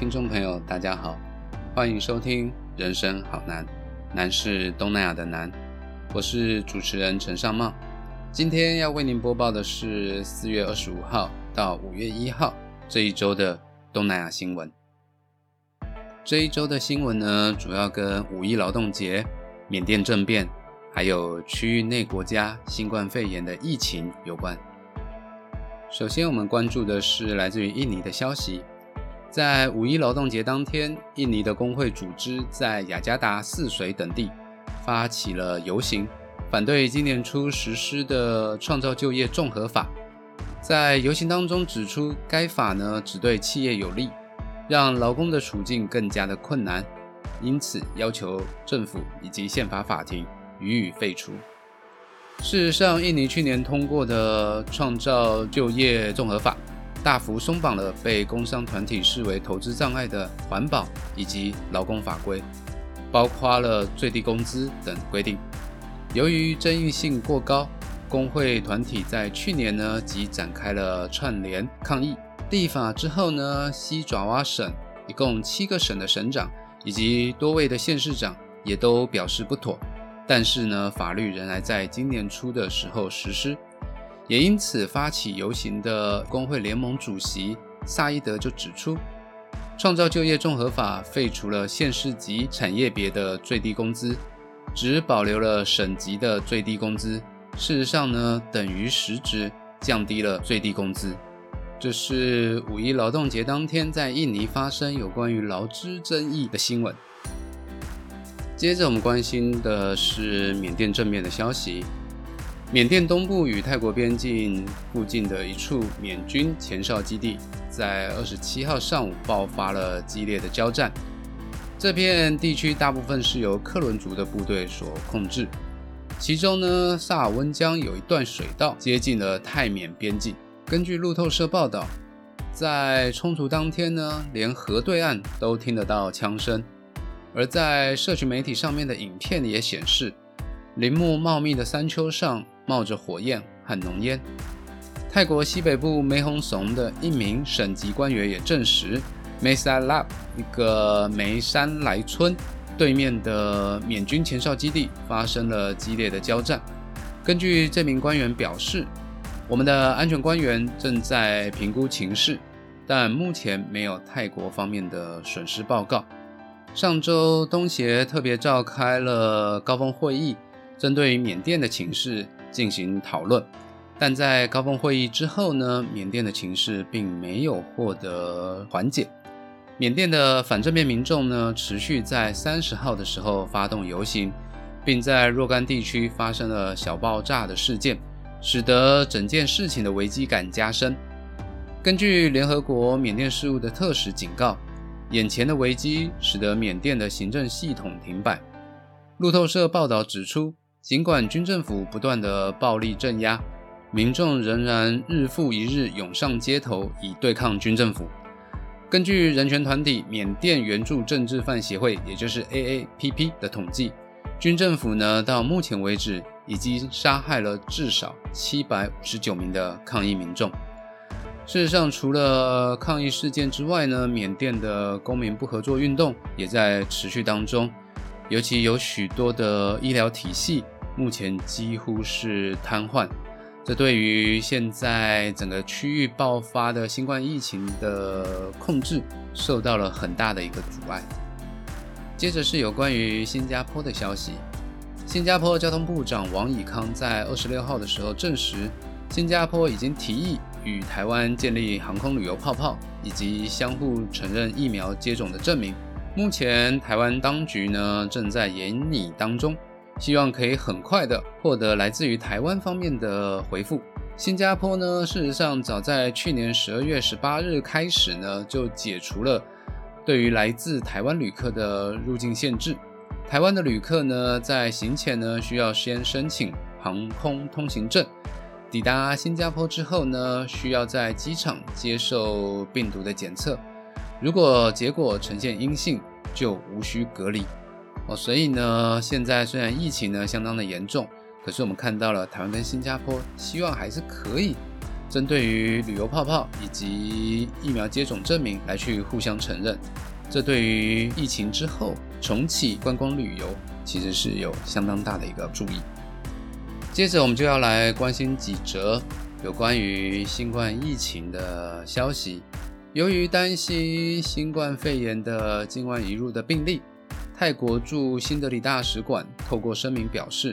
听众朋友，大家好，欢迎收听《人生好难》，难是东南亚的难。我是主持人陈尚茂，今天要为您播报的是四月二十五号到五月一号这一周的东南亚新闻。这一周的新闻呢，主要跟五一劳动节、缅甸政变，还有区域内国家新冠肺炎的疫情有关。首先，我们关注的是来自于印尼的消息。在五一劳动节当天，印尼的工会组织在雅加达、泗水等地发起了游行，反对今年初实施的创造就业综合法。在游行当中指出，该法呢只对企业有利，让劳工的处境更加的困难，因此要求政府以及宪法法庭予以废除。事实上，印尼去年通过的创造就业综合法。大幅松绑了被工商团体视为投资障碍的环保以及劳工法规，包括了最低工资等规定。由于争议性过高，工会团体在去年呢即展开了串联抗议。立法之后呢，西爪哇省一共七个省的省长以及多位的县市长也都表示不妥，但是呢，法律仍然在今年初的时候实施。也因此，发起游行的工会联盟主席萨伊德就指出，创造就业综合法废除了县市级产业别的最低工资，只保留了省级的最低工资。事实上呢，等于实质降低了最低工资。这是五一劳动节当天在印尼发生有关于劳资争议的新闻。接着，我们关心的是缅甸正面的消息。缅甸东部与泰国边境附近的一处缅军前哨基地，在二十七号上午爆发了激烈的交战。这片地区大部分是由克伦族的部队所控制，其中呢，萨尔温江有一段水道接近了泰缅边境。根据路透社报道，在冲突当天呢，连河对岸都听得到枪声，而在社群媒体上面的影片也显示，林木茂密的山丘上。冒着火焰和浓烟。泰国西北部梅洪松的一名省级官员也证实，梅沙拉一个梅山来村对面的缅军前哨基地发生了激烈的交战。根据这名官员表示，我们的安全官员正在评估情势，但目前没有泰国方面的损失报告。上周东协特别召开了高峰会议，针对缅甸的情势。进行讨论，但在高峰会议之后呢，缅甸的情势并没有获得缓解。缅甸的反政变民众呢，持续在三十号的时候发动游行，并在若干地区发生了小爆炸的事件，使得整件事情的危机感加深。根据联合国缅甸事务的特使警告，眼前的危机使得缅甸的行政系统停摆。路透社报道指出。尽管军政府不断的暴力镇压，民众仍然日复一日涌上街头以对抗军政府。根据人权团体缅甸援助政治犯协会，也就是 AAPP 的统计，军政府呢到目前为止已经杀害了至少七百五十九名的抗议民众。事实上，除了抗议事件之外呢，缅甸的公民不合作运动也在持续当中。尤其有许多的医疗体系目前几乎是瘫痪，这对于现在整个区域爆发的新冠疫情的控制受到了很大的一个阻碍。接着是有关于新加坡的消息，新加坡交通部长王以康在二十六号的时候证实，新加坡已经提议与台湾建立航空旅游泡泡，以及相互承认疫苗接种的证明。目前台湾当局呢正在研拟当中，希望可以很快的获得来自于台湾方面的回复。新加坡呢，事实上早在去年十二月十八日开始呢，就解除了对于来自台湾旅客的入境限制。台湾的旅客呢，在行前呢需要先申请航空通行证，抵达新加坡之后呢，需要在机场接受病毒的检测。如果结果呈现阴性，就无需隔离哦。所以呢，现在虽然疫情呢相当的严重，可是我们看到了台湾跟新加坡，希望还是可以针对于旅游泡泡以及疫苗接种证明来去互相承认，这对于疫情之后重启观光旅游其实是有相当大的一个注意。接着我们就要来关心几则有关于新冠疫情的消息。由于担心新冠肺炎的境外移入的病例，泰国驻新德里大使馆透过声明表示，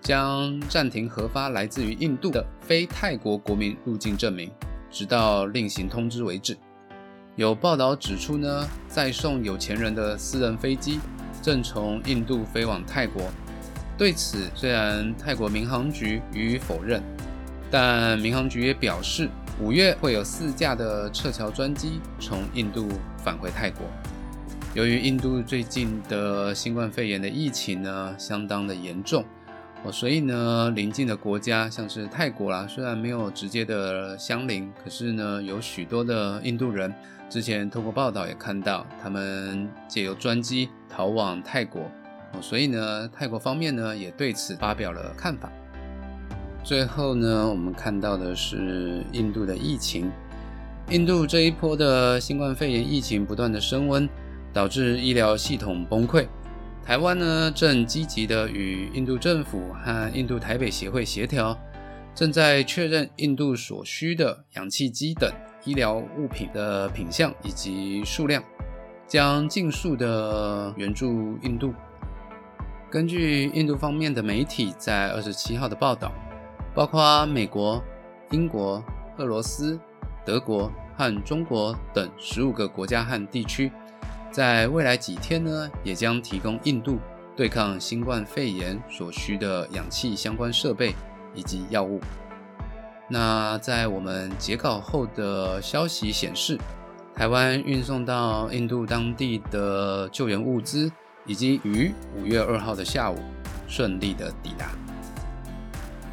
将暂停核发来自于印度的非泰国国民入境证明，直到另行通知为止。有报道指出呢，载送有钱人的私人飞机正从印度飞往泰国。对此，虽然泰国民航局予以否认，但民航局也表示。五月会有四架的撤侨专机从印度返回泰国。由于印度最近的新冠肺炎的疫情呢相当的严重，哦，所以呢邻近的国家像是泰国啦，虽然没有直接的相邻，可是呢有许多的印度人之前透过报道也看到，他们借由专机逃往泰国，哦，所以呢泰国方面呢也对此发表了看法。最后呢，我们看到的是印度的疫情。印度这一波的新冠肺炎疫情不断的升温，导致医疗系统崩溃。台湾呢，正积极的与印度政府和印度台北协会协调，正在确认印度所需的氧气机等医疗物品的品相以及数量，将尽速的援助印度。根据印度方面的媒体在二十七号的报道。包括美国、英国、俄罗斯、德国和中国等十五个国家和地区，在未来几天呢，也将提供印度对抗新冠肺炎所需的氧气相关设备以及药物。那在我们截稿后的消息显示，台湾运送到印度当地的救援物资，已经于五月二号的下午顺利的抵达。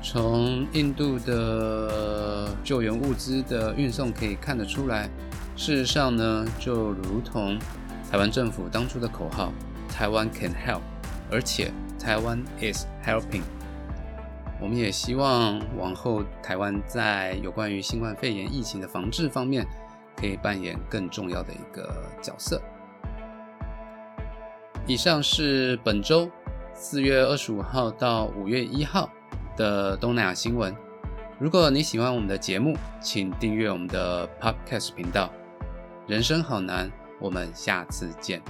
从印度的救援物资的运送可以看得出来，事实上呢，就如同台湾政府当初的口号“台湾 can help”，而且台湾 is helping。我们也希望往后台湾在有关于新冠肺炎疫情的防治方面，可以扮演更重要的一个角色。以上是本周四月二十五号到五月一号。的东南亚新闻。如果你喜欢我们的节目，请订阅我们的 Podcast 频道。人生好难，我们下次见。